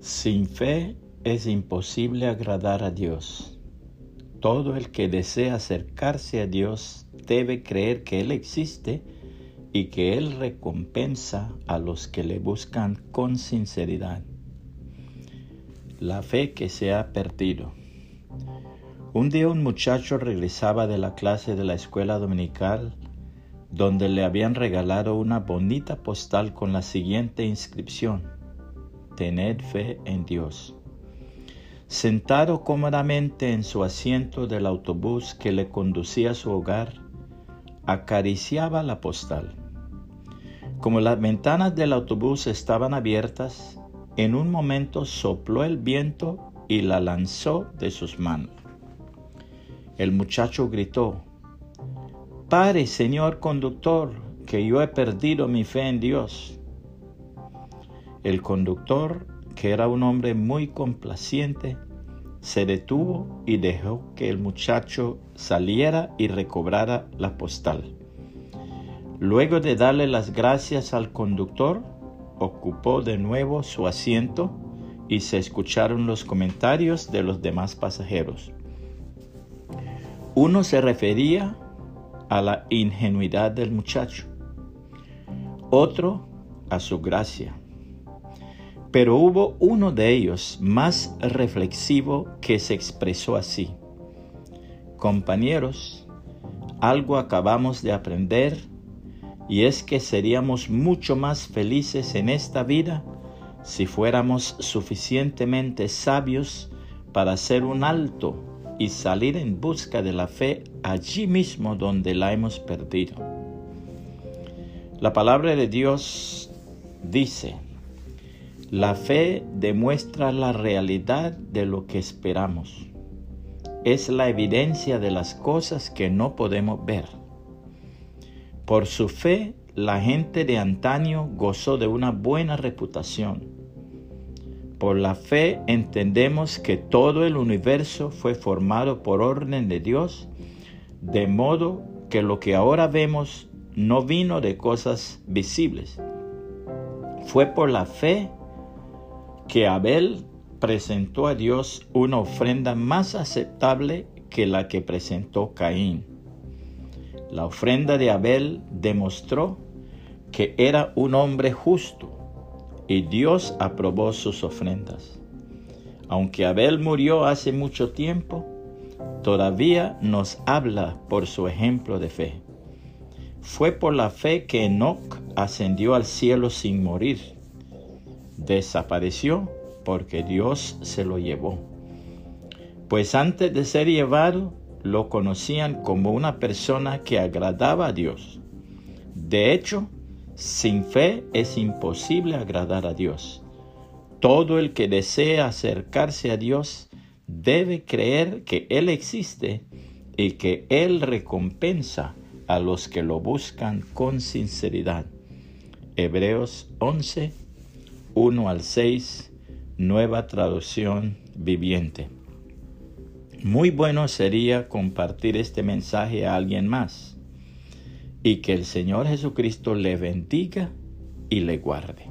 Sin fe es imposible agradar a Dios. Todo el que desea acercarse a Dios debe creer que Él existe y que Él recompensa a los que le buscan con sinceridad. La fe que se ha perdido. Un día un muchacho regresaba de la clase de la escuela dominical donde le habían regalado una bonita postal con la siguiente inscripción. Tened fe en Dios. Sentado cómodamente en su asiento del autobús que le conducía a su hogar, acariciaba la postal. Como las ventanas del autobús estaban abiertas, en un momento sopló el viento y la lanzó de sus manos. El muchacho gritó, Pare, señor conductor, que yo he perdido mi fe en Dios. El conductor, que era un hombre muy complaciente, se detuvo y dejó que el muchacho saliera y recobrara la postal. Luego de darle las gracias al conductor, ocupó de nuevo su asiento y se escucharon los comentarios de los demás pasajeros. Uno se refería a la ingenuidad del muchacho, otro a su gracia. Pero hubo uno de ellos más reflexivo que se expresó así. Compañeros, algo acabamos de aprender y es que seríamos mucho más felices en esta vida si fuéramos suficientemente sabios para hacer un alto y salir en busca de la fe allí mismo donde la hemos perdido. La palabra de Dios dice, la fe demuestra la realidad de lo que esperamos. Es la evidencia de las cosas que no podemos ver. Por su fe, la gente de antaño gozó de una buena reputación por la fe entendemos que todo el universo fue formado por orden de Dios, de modo que lo que ahora vemos no vino de cosas visibles. Fue por la fe que Abel presentó a Dios una ofrenda más aceptable que la que presentó Caín. La ofrenda de Abel demostró que era un hombre justo y Dios aprobó sus ofrendas. Aunque Abel murió hace mucho tiempo, todavía nos habla por su ejemplo de fe. Fue por la fe que Enoch ascendió al cielo sin morir. Desapareció porque Dios se lo llevó. Pues antes de ser llevado, lo conocían como una persona que agradaba a Dios. De hecho, sin fe es imposible agradar a Dios. Todo el que desea acercarse a Dios debe creer que Él existe y que Él recompensa a los que lo buscan con sinceridad. Hebreos 11, 1 al 6, nueva traducción viviente. Muy bueno sería compartir este mensaje a alguien más y que el Señor Jesucristo le bendiga y le guarde.